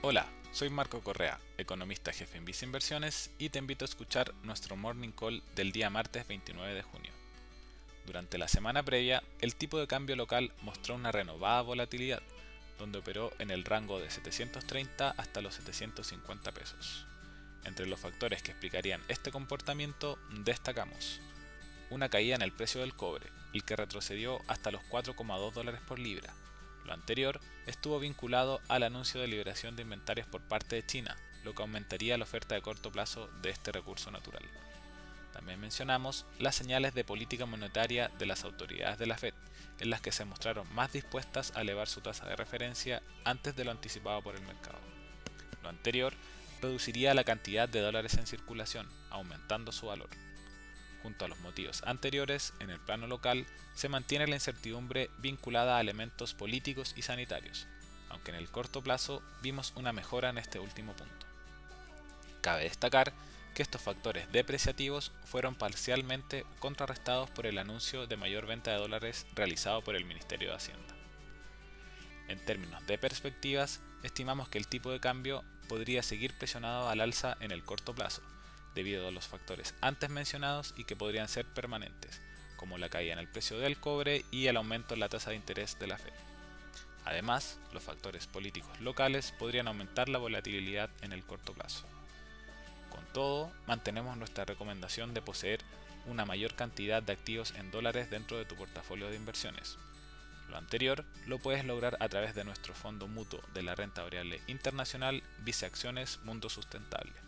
Hola, soy Marco Correa, economista jefe en Visa Inversiones y te invito a escuchar nuestro morning call del día martes 29 de junio. Durante la semana previa, el tipo de cambio local mostró una renovada volatilidad, donde operó en el rango de 730 hasta los 750 pesos. Entre los factores que explicarían este comportamiento destacamos una caída en el precio del cobre, el que retrocedió hasta los 4,2 dólares por libra. Lo anterior estuvo vinculado al anuncio de liberación de inventarios por parte de China, lo que aumentaría la oferta de corto plazo de este recurso natural. También mencionamos las señales de política monetaria de las autoridades de la Fed, en las que se mostraron más dispuestas a elevar su tasa de referencia antes de lo anticipado por el mercado. Lo anterior reduciría la cantidad de dólares en circulación, aumentando su valor. Junto a los motivos anteriores, en el plano local se mantiene la incertidumbre vinculada a elementos políticos y sanitarios, aunque en el corto plazo vimos una mejora en este último punto. Cabe destacar que estos factores depreciativos fueron parcialmente contrarrestados por el anuncio de mayor venta de dólares realizado por el Ministerio de Hacienda. En términos de perspectivas, estimamos que el tipo de cambio podría seguir presionado al alza en el corto plazo, debido a los factores antes mencionados y que podrían ser permanentes, como la caída en el precio del cobre y el aumento en la tasa de interés de la Fed. Además, los factores políticos locales podrían aumentar la volatilidad en el corto plazo. Con todo, mantenemos nuestra recomendación de poseer una mayor cantidad de activos en dólares dentro de tu portafolio de inversiones. Lo anterior lo puedes lograr a través de nuestro fondo mutuo de la renta variable internacional Vice Acciones Mundo Sustentable.